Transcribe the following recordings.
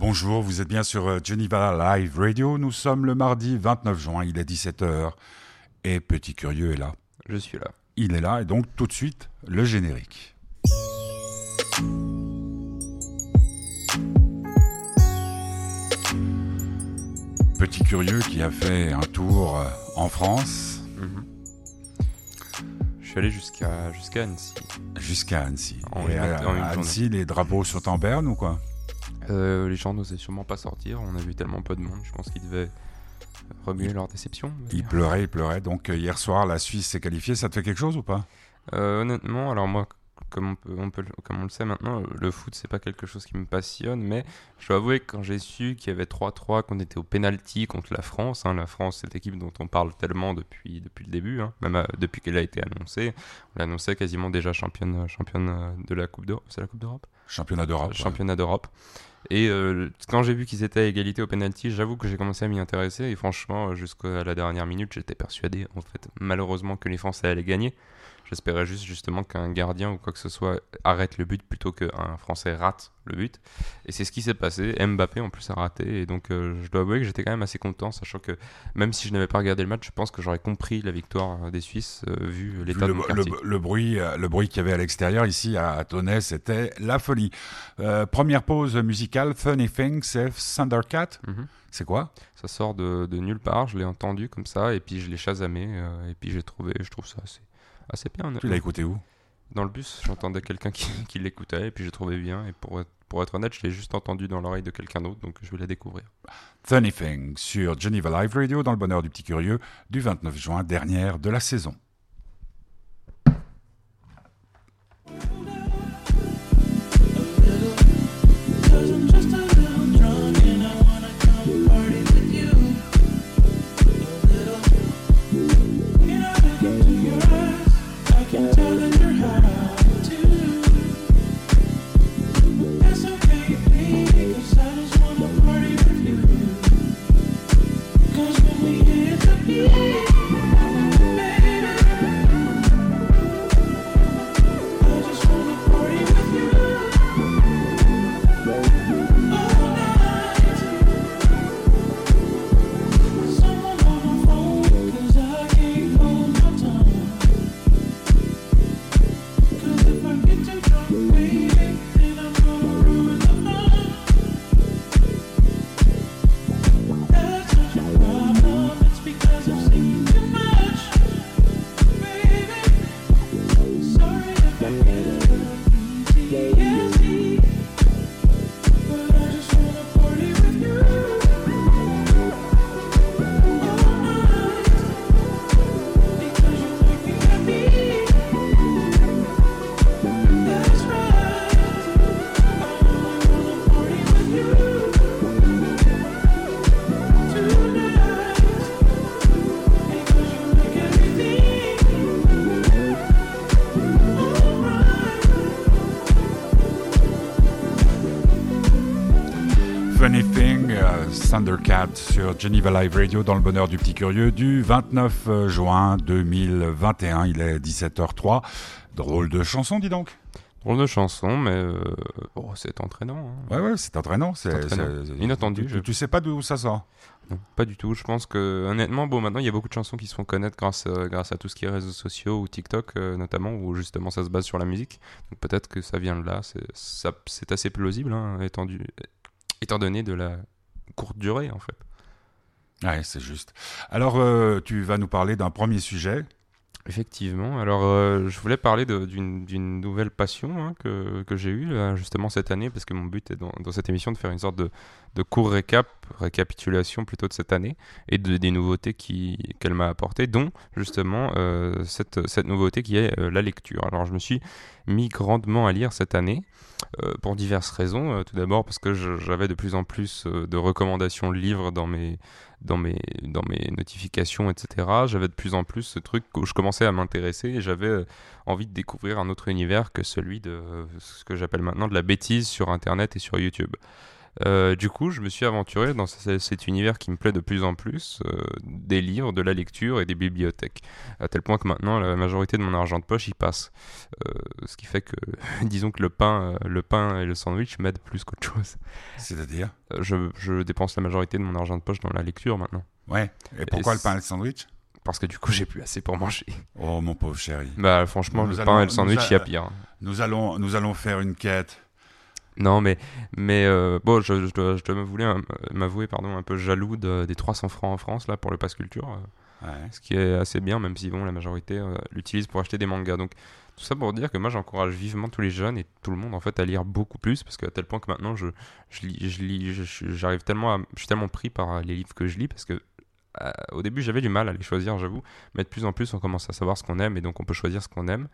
Bonjour, vous êtes bien sur euh, Geneva Live Radio. Nous sommes le mardi 29 juin, il est 17h. Et Petit Curieux est là. Je suis là. Il est là, et donc tout de suite, le générique. Petit Curieux qui a fait un tour euh, en France. Mhm. Je suis allé jusqu'à jusqu'à Annecy. Jusqu'à Annecy. En Et à Annecy, les drapeaux sont en berne ou quoi? Euh, les gens n'osaient sûrement pas sortir. On a vu tellement peu de monde. Je pense qu'ils devaient remuer leur déception. on va Il dire. pleurait, il pleurait. Donc euh, hier soir, la Suisse s'est qualifiée. Ça te fait quelque chose ou pas? Euh, honnêtement, alors moi, comme on, peut, on peut- comme on le sait maintenant, le foot c'est pas quelque chose qui me passionne, mais je dois avouer que quand j'ai su qu'il y avait 3-3, qu'on était au penalty contre la France, hein, la France cette équipe dont on parle tellement depuis, depuis le début, hein, même euh, depuis qu'elle a été annoncée, on l'annonçait quasiment déjà championne, championne euh, de la Coupe d'Europe, c'est la Coupe d'Europe? Championnat d'Europe. ouais. championnat d'Europe. Et euh, quand j'ai vu qu'ils étaient à égalité au penalty, j'avoue que j'ai commencé à m'y intéresser. Et franchement, jusqu'à la dernière minute, j'étais persuadé, en fait, malheureusement, que les Français allaient gagner. J'espérais juste justement qu'un gardien ou quoi que ce soit arrête le but plutôt qu'un Français rate le but. Et c'est ce qui s'est passé. Mbappé en plus a raté. Et donc euh, je dois avouer que j'étais quand même assez content, sachant que même si je n'avais pas regardé le match, je pense que j'aurais compris la victoire euh, des Suisses euh, vu l'état de mon le- quartier. le bruit, euh, le bruit qu'il y avait à l'extérieur ici à Tonnet, c'était la folie. Euh, première pause musicale, Funny Thing, c'est Thundercat. Mhm. C'est quoi? Ça sort de, de nulle part, je l'ai entendu comme ça, et puis je l'ai chasamé, et puis j'ai trouvé, je trouve ça assez, assez bien. Tu honnêtement. l'as écouté où? Dans le bus, j'entendais quelqu'un qui, qui l'écoutait, et puis j'ai trouvé bien, et pour être, pour être honnête, je l'ai juste entendu dans l'oreille de quelqu'un d'autre, donc je vais la découvrir. Funny Thing sur Geneva Live Radio dans le bonheur du petit curieux du 29 juin, dernière de la saison. Sur Geneva Live Radio dans le bonheur du petit curieux du 29 juin 2021. Il est 17h03. Drôle de chanson, dis donc. Drôle de chanson, mais euh, oh, c'est entraînant. hein. Ouais, ouais, c'est entraînant. C'est Inattendu, Tu, je- tu sais pas d'où ça sort? Non, pas du tout. Je pense que, honnêtement, bon, maintenant, il y a beaucoup de chansons qui se font connaître grâce, euh, grâce à tout ce qui est réseaux sociaux ou TikTok, euh, notamment, où justement ça se base sur la musique. Donc peut-être que ça vient de là. C'est assez plausible, hein, étant donné de la courte durée, en fait. Ouais, c'est juste. Alors, euh, tu vas nous parler d'un premier sujet. Effectivement. Alors, euh, je voulais parler d'une nouvelle passion hein, que, j'ai eue justement cette année, parce que mon but est dans, cette émission de faire une sorte de, court récap, récapitulation plutôt de cette année et de, des nouveautés qu'elle m'a apportées, dont justement euh, cette, nouveauté qui est euh, la lecture. Alors, je me suis mis grandement à lire cette année pour diverses raisons. Tout d'abord parce que j'avais de plus en plus de recommandations de livres dans mes, dans mes, notifications, etc. J'avais de plus en plus ce truc où je commençais à m'intéresser et j'avais euh, envie de découvrir un autre univers que celui de ce que j'appelle maintenant de la bêtise sur Internet et sur YouTube. Euh, du coup, je me suis aventuré dans ce- cet univers qui me plaît de plus en plus, euh, des livres, de la lecture et des bibliothèques. À tel point que maintenant, la majorité de mon argent de poche y passe. Euh, ce qui fait que, disons que le pain, le pain et le sandwich m'aident plus qu'autre chose. C'est-à-dire je, je dépense la majorité de mon argent de poche dans la lecture maintenant. Ouais. Et pourquoi Et le pain et le sandwich? Parce que du coup, j'ai plus assez pour manger. Oh, mon pauvre chéri. Bah, franchement, Nous le allons- pain et le sandwich, il y a pire. Nous allons, nous allons faire une quête. Non, mais, mais euh, bon, je, je dois, je dois m'avouer, un- m'avouer pardon, un peu jaloux de- des 300 francs en France là, pour le pass culture. euh, Ouais. ce qui est assez bien, même si bon, la majorité euh, l'utilise pour acheter des mangas. Donc tout ça pour dire que moi j'encourage vivement tous les jeunes et tout le monde en fait à lire beaucoup plus, parce qu'à tel point que maintenant je, je lis, j'arrive tellement, à- je suis tellement pris par les livres que je lis, parce que au début j'avais du mal à les choisir, j'avoue, mais de plus en plus on commence à savoir ce qu'on aime et donc on peut choisir ce qu'on aime.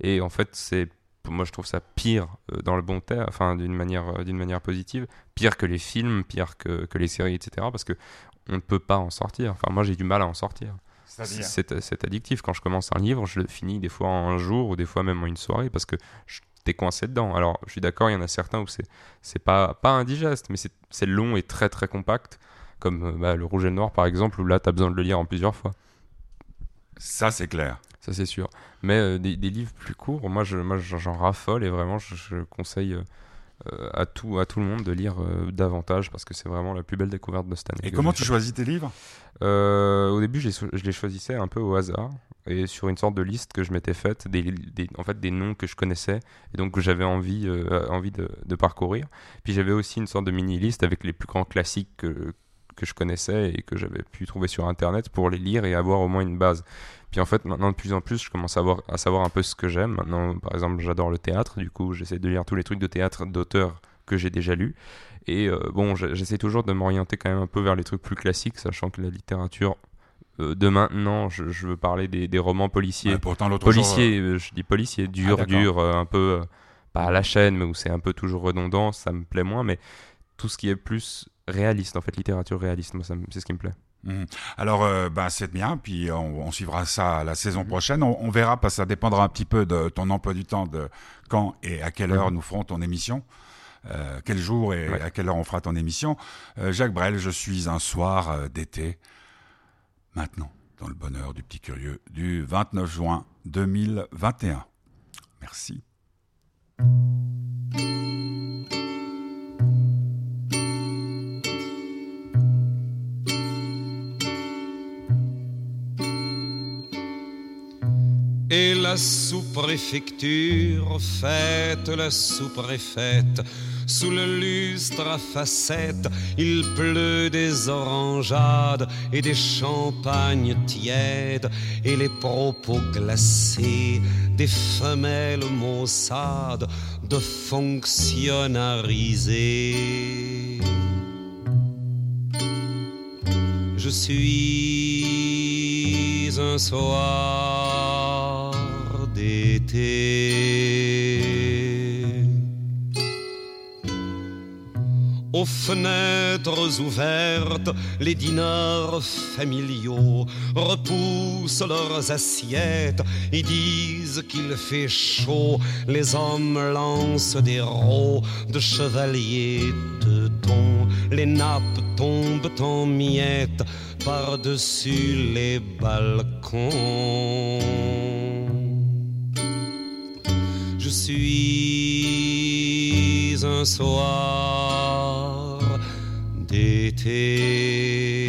Et en fait c'est moi je trouve ça pire euh, dans le bon terme, enfin d'une manière, euh, d'une manière positive, pire que les films, pire que, que les séries, etc. Parce que on ne peut pas en sortir. Enfin moi j'ai du mal à en sortir. C'est addictif. Quand je commence un livre, je le finis des fois en un jour ou des fois même en une soirée parce que t'es coincé dedans. Alors, je suis d'accord, il y en a certains où c'est pas, pas indigeste, mais c'est c'est long et très très compact, comme euh, bah, le rouge et le noir par exemple, où là t'as besoin de le lire en plusieurs fois. Ça, c'est clair. Ça c'est sûr. Mais euh, des, des livres plus courts, moi je- moi, j'en raffole et vraiment je, je conseille euh, euh, à, tout, à tout le monde de lire euh, davantage parce que c'est vraiment la plus belle découverte de cette année. Et comment tu choisis tes livres? Au début, je les, choisissais un peu au hasard et sur une sorte de liste que je m'étais faite, des, des- en fait des noms que je connaissais et donc que j'avais envie, envie de, de parcourir. Puis j'avais aussi une sorte de mini liste avec les plus grands classiques que, que je connaissais et que j'avais pu trouver sur internet pour les lire et avoir au moins une base. Puis en fait, maintenant de plus en plus, je commence à, avoir, à savoir un peu ce que j'aime. Maintenant, par exemple, j'adore le théâtre, du coup, j'essaie de lire tous les trucs de théâtre d'auteurs que j'ai déjà lus. Et euh, bon, je- j'essaie toujours de m'orienter quand même un peu vers les trucs plus classiques, sachant que la littérature euh, de maintenant, je, je veux parler des, des romans policiers. Ouais, Pourtant, l'autre jour, policiers, euh, je dis policiers, dur, d'accord. dur, euh, un peu, pas à la chaîne, mais où c'est un peu toujours redondant, ça me plaît moins, mais tout ce qui est plus réaliste, en fait, littérature réaliste, moi, c'est ce qui me plaît. Mhm. Alors, euh, bah, c'est bien, puis on, on suivra ça la saison prochaine. On, on verra, parce que ça dépendra un petit peu de ton emploi du temps, de quand et à quelle heure Mhm. nous ferons ton émission. Euh, quel jour et Ouais. à quelle heure on fera ton émission. Euh, Jacques Brel, je suis un soir euh, d'été, maintenant, dans le bonheur du petit curieux, du 29 juin 2021. Merci. Et la sous-préfecture fête la sous-préfète. Sous le lustre à facettes, il pleut des orangeades et des champagnes tièdes et les propos glacés des femelles maussades de fonctionnariser. Je suis un soir Aux fenêtres ouvertes, les dîneurs familiaux repoussent leurs assiettes et disent qu'il fait chaud. Les hommes lancent des rots de chevaliers de thon. Les nappes tombent en miettes par-dessus les balcons. Je suis un soir d'été.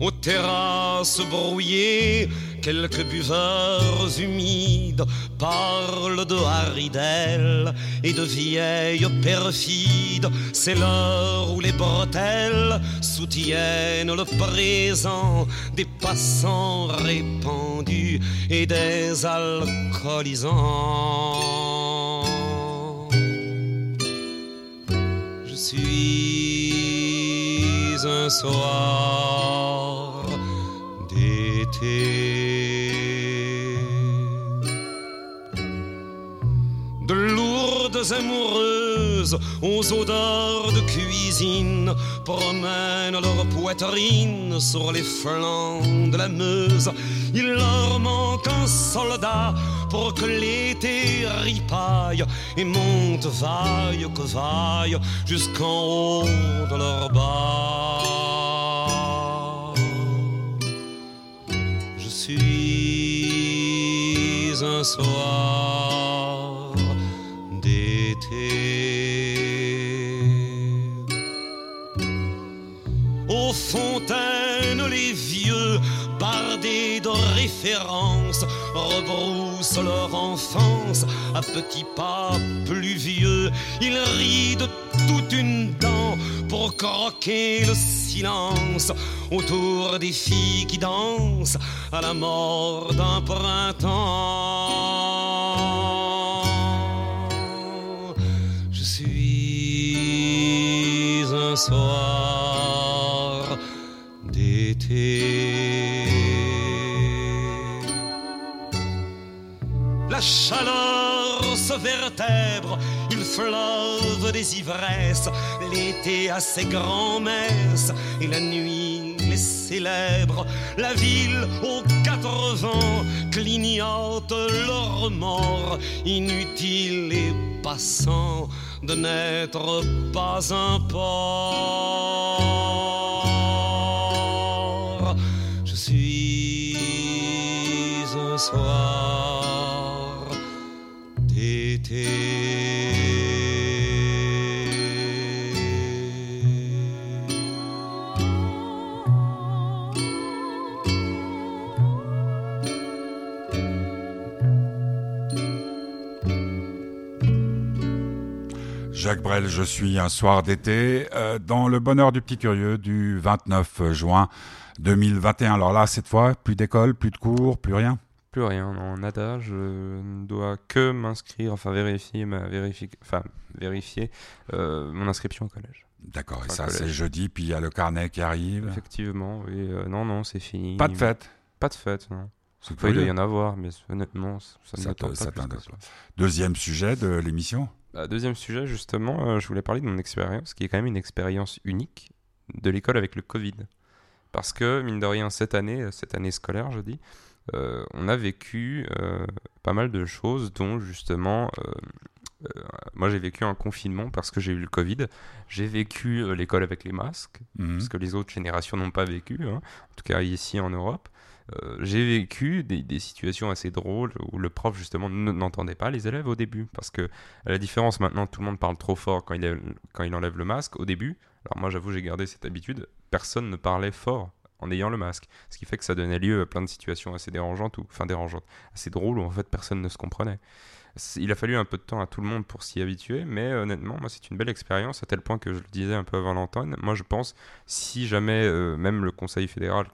Aux terrasses brouillées, quelques buveurs humides parlent de haridelles et de vieilles perfides. C'est l'heure où les bretelles soutiennent le présent des passants répandus et des alcoolisants. Je suis un soir De lourdes amoureuses aux odeurs de cuisine promènent leur poitrine sur les flancs de la Meuse. Il leur manque un soldat pour que l'été ripaille et monte vaille que vaille jusqu'en haut de leur bas. Suis un soir d'été. Aux fontaines, les vieux, bardés de références, rebroussent leur enfance à petits pas pluvieux. Ils rient de une dent pour croquer le silence autour des filles qui dansent à la mort d'un printemps. Je suis un soir d'été. La chaleur se vertèbre, fleuve des ivresses, l'été a ses grands-messes et la nuit les célèbre. La ville aux quatre vents clignote le remords, inutile et passant de n'être pas un port. Je suis un soir Jacques Brel, je suis un soir d'été euh, dans le bonheur du petit curieux du 29 juin 2021. Alors là, cette fois, plus d'école, plus de cours, plus rien? Plus rien, non, nada. Je ne dois que m'inscrire, enfin vérifier ma vérifi... enfin, vérifier euh, mon inscription au collège. D'accord, et ça c'est jeudi, puis il y a le carnet qui arrive? Effectivement, oui. euh, non, non, c'est fini. Pas de fête? Pas de fête, non. Il doit y en avoir, mais honnêtement, ça ne pas plus que ça. Deuxième sujet de l'émission? Bah, deuxième sujet, justement, euh, je voulais parler de mon expérience, qui est quand même une expérience unique de l'école avec le Covid. Parce que, mine de rien, cette année, euh, cette année scolaire, je dis, euh, on a vécu euh, pas mal de choses, dont justement, moi j'ai vécu un confinement parce que j'ai eu le Covid. J'ai vécu l'école avec les masques, Mhm. parce que les autres générations n'ont pas vécu, hein, en tout cas ici en Europe. Euh, j'ai vécu des, situations assez drôles où le prof justement n'entendait pas les élèves au début. Parce que à la différence maintenant tout le monde parle trop fort quand il, quand il enlève le masque au début alors moi j'avoue j'ai gardé cette habitude personne ne parlait fort en ayant le masque. Ce qui fait que ça donnait lieu à plein de situations assez dérangeantes ou enfin dérangeantes assez drôles où en fait personne ne se comprenait. Il a fallu un peu de temps à tout le monde pour s'y habituer mais honnêtement moi c'est une belle expérience à tel point que je le disais un peu avant l'antenne moi je pense si jamais euh, même le Conseil fédéral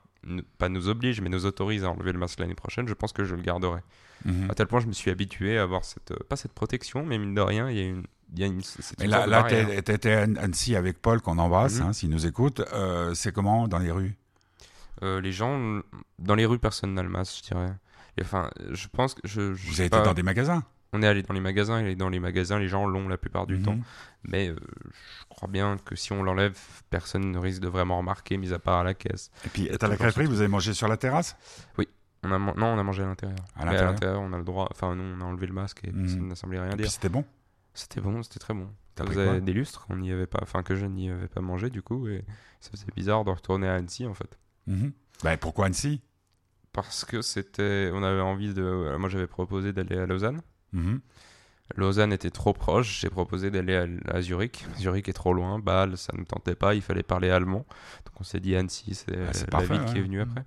pas nous oblige, mais nous autorise à enlever le masque l'année prochaine, je pense que je le garderai. Mhm. À tel point, je me suis habitué à avoir cette, euh, pas cette protection, mais mine de rien, il y a une, il y a une, c'est Mais là, là t'es- t'étais à Annecy avec Paul qu'on embrasse, Mhm. hein, s'il nous écoute. Euh, c'est comment dans les rues? Euh, les gens, dans les rues, personne n'a le masque, je dirais. Et enfin, je pense que je, je Vous avez été dans des magasins? On est allé dans les magasins et dans les magasins, les gens l'ont la plupart du Mhm. temps. Mais euh, je crois bien que si on l'enlève, personne ne risque de vraiment remarquer, mis à part à la caisse. Et puis, Et à la crêperie, vous avez mangé sur la terrasse? On a man- non, on a mangé à l'intérieur. À l'intérieur l'intérieur, on a le droit. Enfin, nous, on a enlevé le masque et Mhm. ça n'a semblé rien Et puis dire. c'était bon? C'était bon, c'était très bon. Ça faisait des lustres, on n'y avait pas, enfin que je n'y avais pas mangé du coup, et ça faisait bizarre de retourner à Annecy en fait. Ben, Pourquoi Annecy? Parce que c'était, on avait envie de, euh, moi j'avais proposé d'aller à Lausanne. Mhm. Lausanne était trop proche, j'ai proposé d'aller à, à Zurich. Zurich est trop loin, Bâle, ça ne tentait pas, il fallait parler allemand. Donc on s'est dit Annecy, c'est Ah, la parfait, ville qui est venue Mhm. après.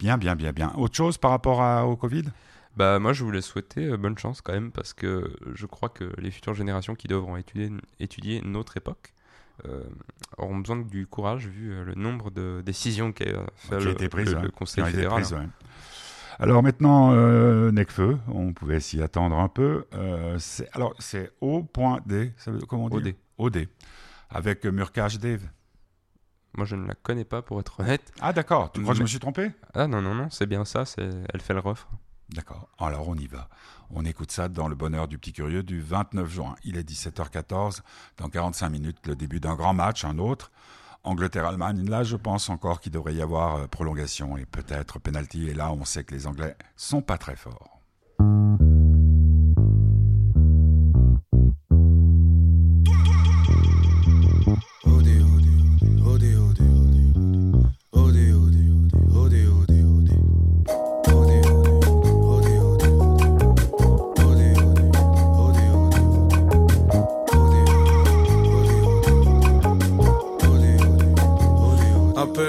Bien, bien, bien, bien. Autre chose par rapport à- au Covid? Bah moi je voulais souhaiter euh, bonne chance quand même parce que je crois que les futures générations qui devront étudier, étudier notre époque euh, auront besoin du courage vu euh, le nombre de décisions qu'a fait qui le, été prise, le- ouais. le Qui Conseil ont été fédéral. prises, ouais. Alors maintenant, euh, Necfeu, on pouvait s'y attendre un peu. Euh, alors, c'est O.D, comment on dit OD. OD. Avec euh, Murka Dave. Moi je ne la connais pas pour être honnête. Ah d'accord, tu crois que je me suis trompé? Ah non non non c'est bien ça, c'est elle fait le refre. D'accord, alors on y va. On écoute ça dans le bonheur du petit curieux du 29 juin. Il est 17h14, dans 45 minutes, le début d'un grand match, un autre. Angleterre-Allemagne, là je pense encore qu'il devrait y avoir euh, prolongation et peut-être penalty. Et là on sait que les Anglais sont pas très forts.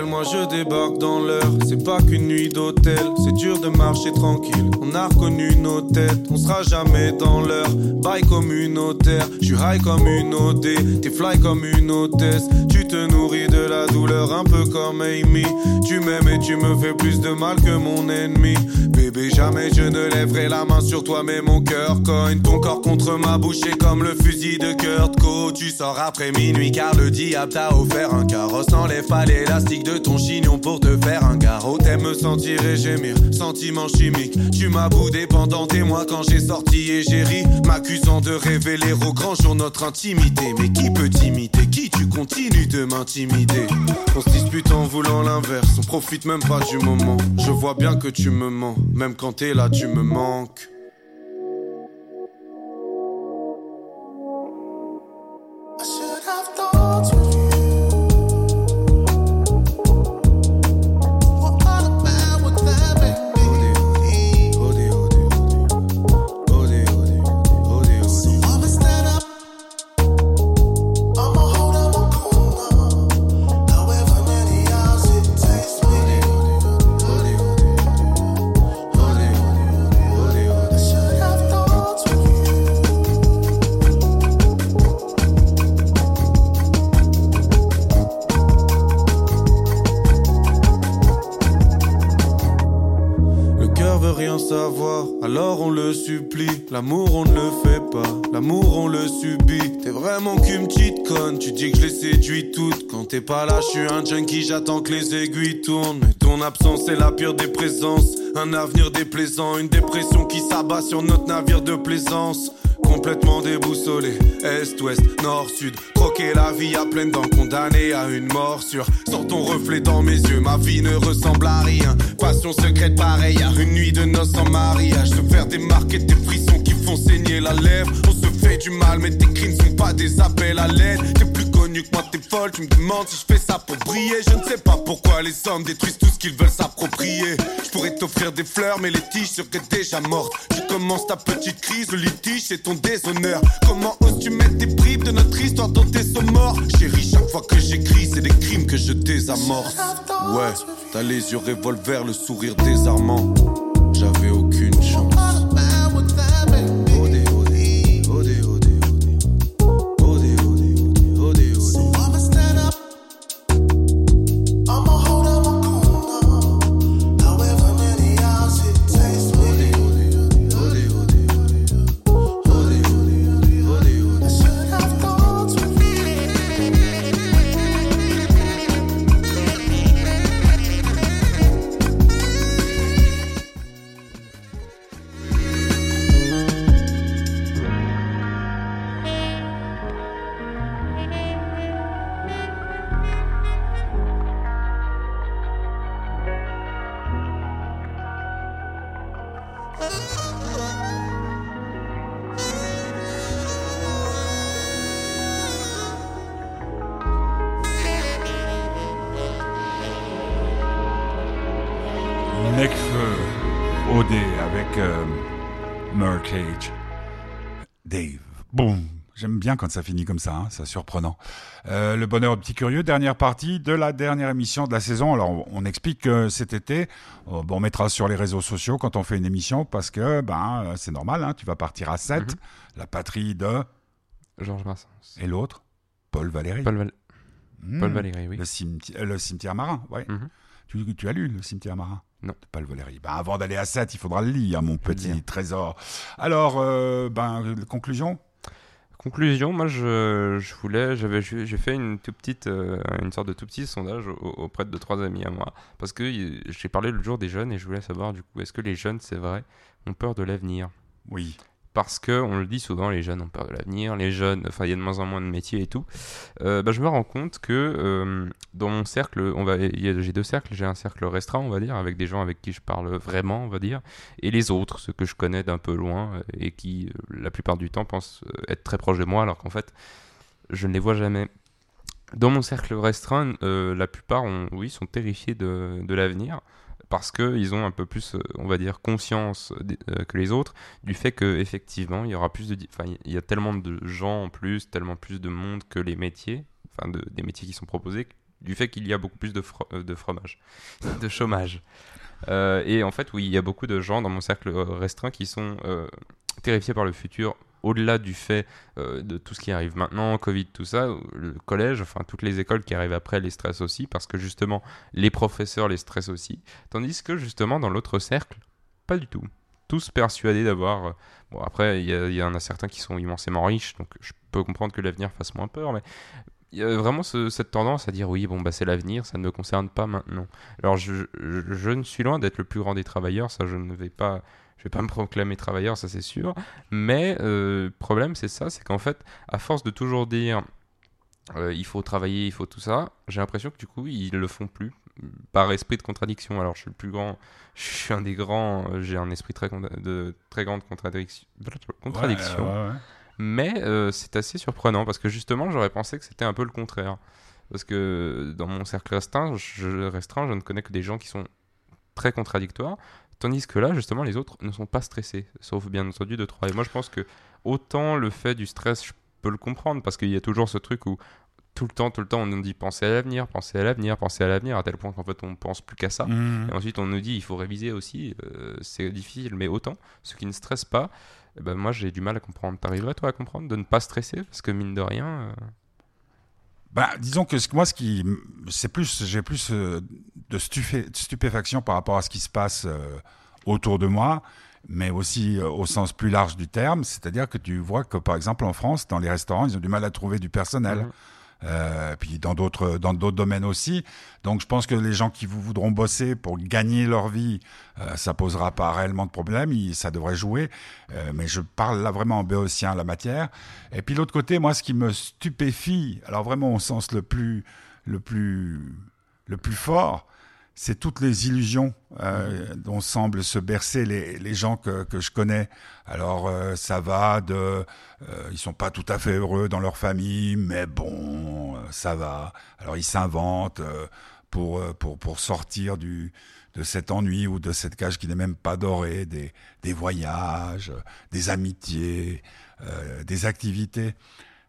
Moi je débarque dans l'heure. C'est pas qu'une nuit d'hôtel, c'est dur de marcher tranquille. On a reconnu nos têtes, on sera jamais dans l'heure. Bail communautaire, je suis high comme une OD, t'es fly comme une hôtesse. Tu te nourris de la douleur un peu comme Amy. Tu m'aimes et tu me fais plus de mal que mon ennemi. Jamais je ne lèverai la main sur toi, mais mon cœur cogne. Ton corps contre ma bouche est comme le fusil de Kurt Co. Tu sors après minuit car le diable t'a offert un carrosse. N'enlève pas l'élastique de ton chignon pour te faire un garrot. T'aimes me sentir et gémir, sentiment chimique. Tu m'as boudé pendant des mois quand j'ai sorti et j'ai ri, m'accusant de révéler au grand jour notre intimité. Mais qui peut t'imiter? Qui tu continues de m'intimider? On se dispute en voulant l'inverse, on profite même pas du moment. Je vois bien que tu me mens, même quand t'es là, tu me manques. L'amour on ne le fait pas, l'amour on le subit. T'es vraiment qu'une petite conne, tu dis que je les séduis toutes. Quand t'es pas là, je suis un junkie, j'attends que les aiguilles tournent. Mais ton absence est la pire des présences. Un avenir déplaisant, une dépression qui s'abat sur notre navire de plaisance. Complètement déboussolé, est, ouest, nord, sud. Croquer la vie à pleines dents, condamné à une morsure. Sans ton reflet dans mes yeux, ma vie ne ressemble à rien. Passion secrète pareille à une nuit de noces en mariage. Se faire et des frissons la lèvre. On se fait du mal, mais tes cris ne sont pas des appels à l'aide. T'es plus connu que moi, t'es folle. Tu me demandes si je fais ça pour briller. Je ne sais pas pourquoi les hommes détruisent tout ce qu'ils veulent s'approprier. Je pourrais t'offrir des fleurs, mais les tiges seraient déjà mortes. Tu commences ta petite crise, le litige, c'est ton déshonneur. Comment oses-tu mettre des bribes de notre histoire dans tes morts? Chérie, chaque fois que j'écris, c'est des crimes que je désamorce. Ouais, t'as les yeux revolver, le sourire désarmant. J'avais bien quand ça finit comme ça, hein, c'est surprenant. Euh, le bonheur petit curieux, dernière partie de la dernière émission de la saison. Alors on, on explique que cet été, euh, bon, on mettra sur les réseaux sociaux quand on fait une émission parce que ben euh, c'est normal, hein, tu vas partir à 7, Mhm. la patrie de Georges Brassens. et l'autre, Paul Valéry. Paul, Val- Hmm. Paul Valéry, oui. Le, cimeti- le cimetière marin, ouais. Mhm. Tu, tu as lu le cimetière marin? Non. De Paul Valéry. Ben, avant d'aller à 7, il faudra le lire, mon petit trésor. Alors, euh, ben, conclusion? Conclusion, moi je, voulais, j'avais, j'ai fait une tout petite, euh, une sorte de tout petit sondage au- auprès de trois amis à moi, parce que j'ai parlé le jour des jeunes et je voulais savoir du coup, est-ce que les jeunes, c'est vrai, ont peur de l'avenir? Oui. Parce que on le dit souvent, les jeunes ont peur de l'avenir, les jeunes, enfin il y a de moins en moins de métiers et tout. Euh, bah, je me rends compte que euh, dans mon cercle, on va, j'ai deux cercles, j'ai un cercle restreint, on va dire, avec des gens avec qui je parle vraiment, on va dire, et les autres, ceux que je connais d'un peu loin euh, et qui, la plupart du temps, pensent être très proches de moi, alors qu'en fait, je ne les vois jamais. Dans mon cercle restreint, la plupart, oui, sont terrifiés de l'avenir parce qu'ils ont un peu plus, euh, on va dire, conscience euh, que les autres du fait qu'effectivement, il y aura plus de... Enfin, il y a tellement de gens en plus, tellement plus de monde que les métiers, enfin, de- des métiers qui sont proposés, du fait qu'il y a beaucoup plus de, euh, de fromage, de chômage. Et en fait, oui, il y a beaucoup de gens dans mon cercle restreint qui sont terrifiés par le futur, au-delà du fait euh, de tout ce qui arrive maintenant, Covid, tout ça, le collège, enfin toutes les écoles qui arrivent après les stressent aussi, parce que justement, les professeurs les stressent aussi. Tandis que justement, dans l'autre cercle, pas du tout. Tous persuadés d'avoir. euh, Bon, après, il y, a- il y en a certains qui sont immensément riches, donc je peux comprendre que l'avenir fasse moins peur, mais il y a vraiment ce- cette tendance à dire oui, bon, bah c'est l'avenir, ça ne me concerne pas maintenant. Alors, je, je, je ne suis loin d'être le plus grand des travailleurs, ça, je ne vais pas. Je vais pas me proclamer travailleur, ça c'est sûr. Mais euh, le problème, c'est ça, c'est qu'en fait, à force de toujours dire euh, il faut travailler, il faut tout ça, j'ai l'impression que du coup, ils le font plus par esprit de contradiction. Alors, je suis le plus grand, je suis un des grands, euh, j'ai un esprit très de très grande contradiction. contradiction. Ouais, ouais, ouais. Mais euh, c'est assez surprenant parce que justement, j'aurais pensé que c'était un peu le contraire. Parce que dans mon cercle restreint je, restreint, je ne connais que des gens qui sont très contradictoires. Tandis que là, justement, les autres ne sont pas stressés, sauf bien entendu de trois. Et moi, je pense que autant le fait du stress, je peux le comprendre parce qu'il y a toujours ce truc où tout le temps, tout le temps, on nous dit pensez à l'avenir, pensez à l'avenir, pensez à l'avenir, à tel point qu'en fait, on pense plus qu'à ça. Mhm. Et ensuite, on nous dit il faut réviser aussi. euh, c'est difficile, mais autant, ceux qui ne stressent pas, ben, moi j'ai du mal à comprendre. T'arriverais toi à comprendre de ne pas stresser? Parce que mine de rien. euh, Bah, disons que moi, ce qui, c'est plus, j'ai plus euh, de stupé- de stupéfaction par rapport à ce qui se passe euh, autour de moi, mais aussi euh, au sens plus large du terme. C'est-à-dire que tu vois que, par exemple, en France, dans les restaurants, ils ont du mal à trouver du personnel. Mhm. Euh, puis dans d'autres dans d'autres domaines aussi. Donc je pense que les gens qui vous voudront bosser pour gagner leur vie, euh, ça posera pas réellement de problème, ça devrait jouer. Euh, mais je parle là vraiment en béotien la matière. Et puis l'autre côté, moi, ce qui me stupéfie, alors vraiment au sens le plus le plus le plus fort, c'est toutes les illusions euh, dont semblent se bercer les, les gens que, que je connais. Alors euh, ça va de, euh, ils sont pas tout à fait heureux dans leur famille, mais bon, euh, ça va. Alors ils s'inventent euh, pour, euh, pour pour sortir du de cet ennui ou de cette cage qui n'est même pas dorée, des, des voyages, des amitiés, euh, des activités.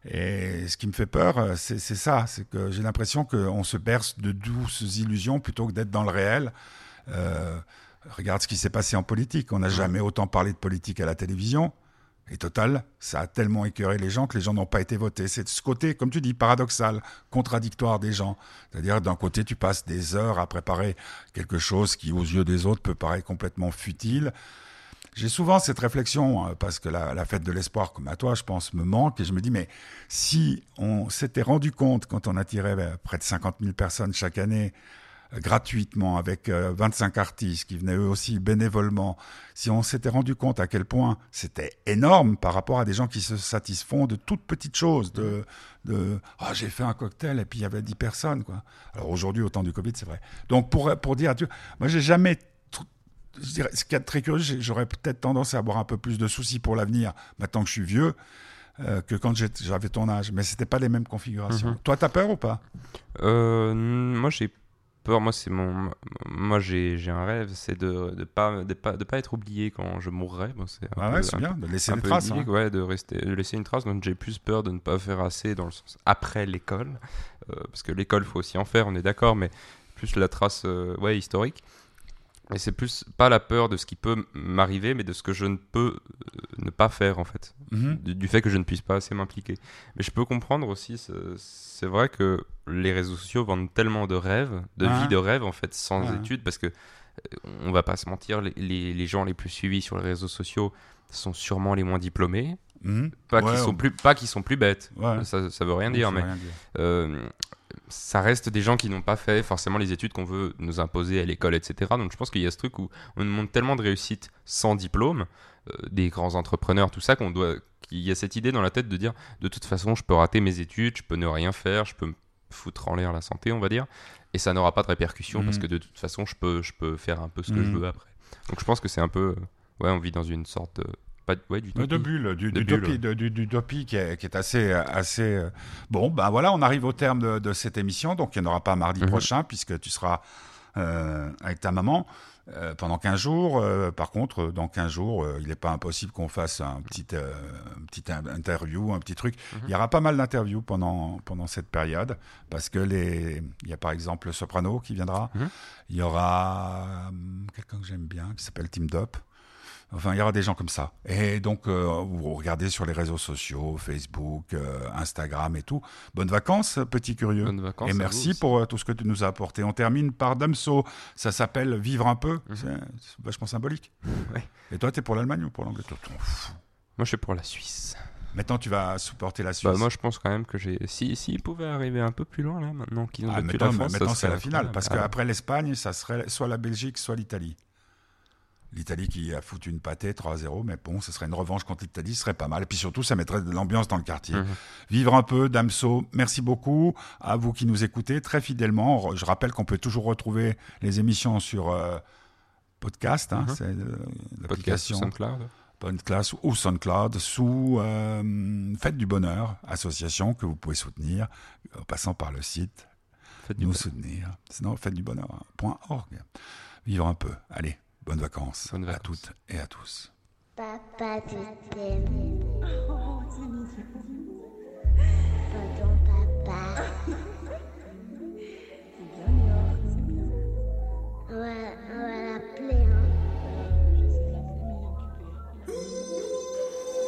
Et ce qui me fait peur, euh, c'est c'est ça, c'est que j'ai l'impression qu'on se berce de douces illusions plutôt que d'être dans le réel. Euh, regarde ce qui s'est passé en politique. On n'a jamais autant parlé de politique à la télévision. Et total, ça a tellement écœuré les gens que les gens n'ont pas été votés. C'est ce côté, comme tu dis, paradoxal, contradictoire des gens. C'est-à-dire, d'un côté, tu passes des heures à préparer quelque chose qui, aux yeux des autres, peut paraître complètement futile. J'ai souvent cette réflexion, euh, parce que la, la fête de l'espoir, comme à toi, je pense, me manque, et je me dis, mais si on s'était rendu compte, quand on attirait euh, près de 50 000 personnes chaque année, euh, gratuitement, avec euh, 25 artistes qui venaient eux aussi bénévolement, si on s'était rendu compte à quel point c'était énorme par rapport à des gens qui se satisfont de toutes petites choses, de, de ah j'ai fait un cocktail et puis il y avait 10 personnes, quoi. Alors aujourd'hui, au temps du Covid, c'est vrai. Donc pour, pour dire à Dieu, moi j'ai jamais je dirais, ce qui est très curieux, j'aurais peut-être tendance à avoir un peu plus de soucis pour l'avenir, maintenant que je suis vieux, euh, que quand j'avais ton âge. Mais c'était pas les mêmes configurations. Mhm. Toi, t'as peur ou pas? Euh, moi j'ai peur, moi c'est mon, moi j'ai un rêve, c'est de de pas de pas de pas être oublié quand je mourrai. Bon, c'est Ah ouais, c'est bien, de laisser un des peu traces. idyllique, hein. ouais, de rester, de laisser une trace. Donc j'ai plus peur de ne pas faire assez dans le sens après l'école, Euh, parce que l'école faut aussi en faire, on est d'accord, mais plus la trace, ouais, historique. Et c'est plus pas la peur de ce qui peut m'arriver, mais de ce que je ne peux euh, ne pas faire en fait, Mhm. du, du fait que je ne puisse pas assez m'impliquer. Mais je peux comprendre aussi, c'est- vrai que les réseaux sociaux vendent tellement de rêves, de Ouais. vie de rêve en fait, sans études, parce que euh, on va pas se mentir, les, les- les gens les plus suivis sur les réseaux sociaux sont sûrement les moins diplômés, Mhm. pas Ouais, qu'ils sont on- plus, pas sont plus bêtes. Ouais. Ça, ça veut rien dire, veut mais rien dire. euh, ça reste des gens qui n'ont pas fait forcément les études qu'on veut nous imposer à l'école, etc. Donc je pense qu'il y a ce truc où on nous montre tellement de réussite sans diplôme, euh, des grands entrepreneurs, tout ça, qu'on doit, qu'il y a cette idée dans la tête de dire de toute façon je peux rater mes études, je peux ne rien faire, je peux me foutre en l'air la santé, on va dire, et ça n'aura pas de répercussions parce Mhm. que de toute façon je peux, je peux faire un peu ce que je Mhm. veux après. Donc je pense que c'est un peu, euh, ouais, on vit dans une sorte de, pas de, ouais, de bulle, du, De du, bulle, dopi- du- du dopi qui est, qui est assez, assez. euh, Bon, ben voilà, on arrive au terme de, de cette émission, donc il n'y en aura pas mardi Mhm. prochain puisque tu seras euh, avec ta maman. euh, pendant 15 jours. Euh, par contre, dans 15 jours, euh, il n'est pas impossible qu'on fasse un petit, petit in- interview, un petit truc. Il y aura pas mal d'interviews pendant, pendant cette période, parce que les, il y a par exemple le Soprano qui viendra. Mhm. Il y aura hum, quelqu'un que j'aime bien, qui s'appelle Tim Dop. Enfin, il y aura des gens comme ça. Et donc, euh, vous regardez sur les réseaux sociaux, Facebook, euh, Instagram et tout. Bonnes vacances, petit curieux. Bonnes vacances. Et merci pour euh, tout ce que tu nous as apporté. On termine par Damso. Ça s'appelle Vivre un peu. C'est c'est vachement symbolique. Mhm. Ouais. Et toi, tu es pour l'Allemagne ou pour l'Angleterre? Moi, je suis pour la Suisse. Maintenant, tu vas supporter la Suisse. Bah, moi, je pense quand même que j'ai. Si, s'ils pouvaient arriver un peu plus loin, là, maintenant qu'ils ont Ah, battu la France. maintenant, c'est la finale. Parce Ah, qu'après l'Espagne, ça serait soit la Belgique, soit l'Italie. L'Italie qui a foutu une pâtée 3-0, mais bon, ce serait une revanche contre l'Italie, ce serait pas mal. Et puis surtout, ça mettrait de l'ambiance dans le quartier. Mhm. Vivre un peu, Damso, merci beaucoup à vous qui nous écoutez très fidèlement. Je rappelle qu'on peut toujours retrouver les émissions sur euh, podcast, hein, Mhm. c'est euh, l'application SoundCloud. Podcast ou SoundCloud sous euh, Fête du Bonheur, association que vous pouvez soutenir en passant par le site Faites nous soutenir. Sinon, faites du bonheur.org. Vivre un peu. Allez, bonnes vacances Bonnes à vacances. toutes et à tous. Papa, tu t'aimes. Pardon, papa. On va, on va l'appeler, hein.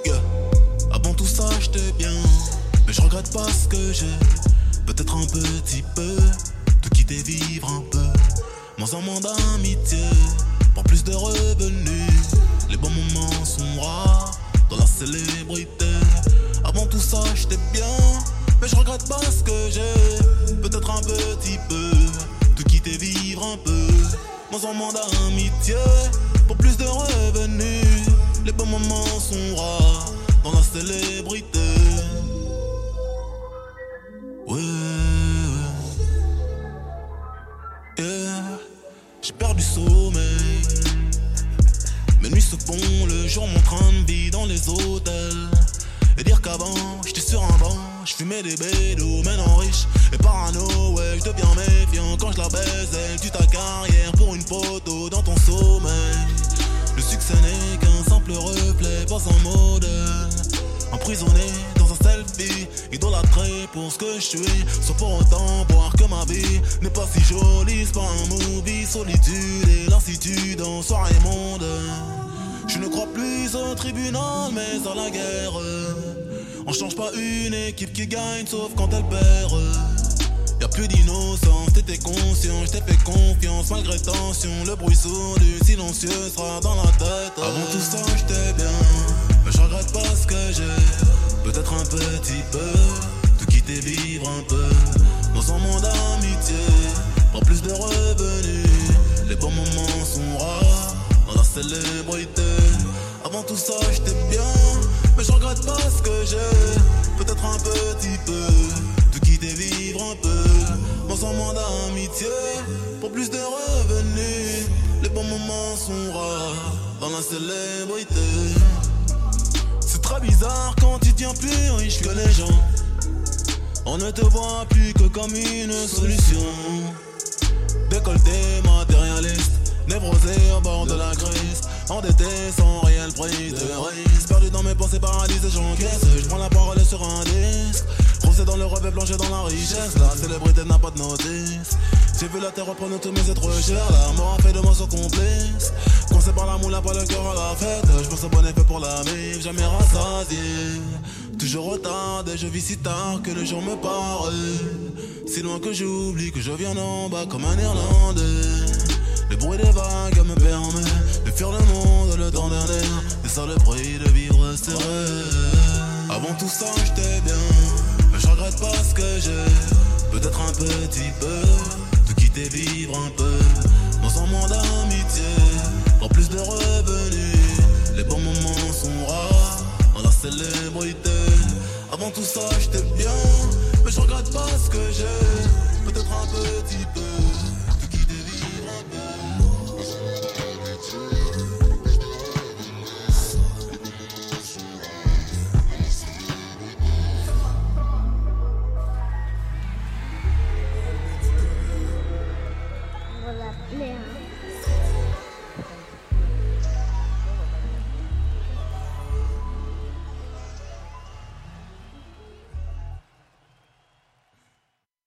Yeah. Avant tout ça, j'étais bien. Mais je regrette pas ce que j'ai. Peut-être un petit peu. De quitter vivre un peu. Moins en moins d'amitié. Pour plus de revenus. Les bons moments sont rares. Dans la célébrité. Avant tout ça, j'étais bien. Mais je regrette pas ce que j'ai. Peut-être un petit peu. De quitter vivre un peu. Moins en moins d'amitié. Pour plus de revenus. Les bons moments sont rares dans la célébrité. J'étais sur un banc, je fumais des bédos, maintenant riche et parano. Ouais, je deviens méfiant quand je la baise. Elle tue ta carrière pour une photo dans ton sommeil. Le succès n'est qu'un simple reflet, pas un modèle. Emprisonné dans un selfie, idolâtré pour ce que je suis. Sans pour autant voir que ma vie n'est pas si jolie, c'est pas un movie. Solitude et lassitude en soirée mondaine. Je ne crois plus au tribunal, mais à la guerre. On change pas une équipe qui gagne, sauf quand elle perd. Y'a plus d'innocence, t'étais conscient, je t'ai fait confiance malgré tension. Le bruit sourd du silencieux sera dans la tête. Avant tout ça, j'étais bien, mais je regrette pas ce que j'ai. Peut-être un petit peu, de quitter vivre un peu. Dans un monde d'amitié, pas plus de revenus. Les bons moments sont rares, dans la célébrité. Avant tout ça, j'étais bien, mais je regrette pas ce que j'ai. Peut-être un petit peu, de quitter vivre un peu. Un monde d'amitié, pour plus de revenus. Les bons moments sont rares, dans la célébrité. C'est très bizarre quand tu tiens plus riche que les gens. On ne te voit plus que comme une solution. Décolleté matérialiste, névrosé au bord de la crise. Endetté sans réel prix de risque. Perdu dans mes pensées paralysées, j'encaisse. Je prends la parole sur un disque. Rosé dans le rêve et plongé dans la richesse. La célébrité n'a pas de notice. J'ai vu la terre reprendre tous mes êtres chers. La mort a fait de moi son complice. Coincé par la moule, pas le cœur à la fête. Je pense au bon effet pour la vie, jamais rassasié. Toujours retardé, je vis si tard que le jour me paraît. Si loin que j'oublie que je viens d'en bas comme un Irlandais. Tout ça, j'étais bien. Mais je regrette pas ce que j'ai. Peut-être un petit peu. De quitter vivre un peu. Dans un monde d'amitié. Pour plus de revenus. Les bons moments sont rares. Dans la célébrité. Avant tout ça, j'étais bien. Mais je regrette pas ce que j'ai. Peut-être un petit peu.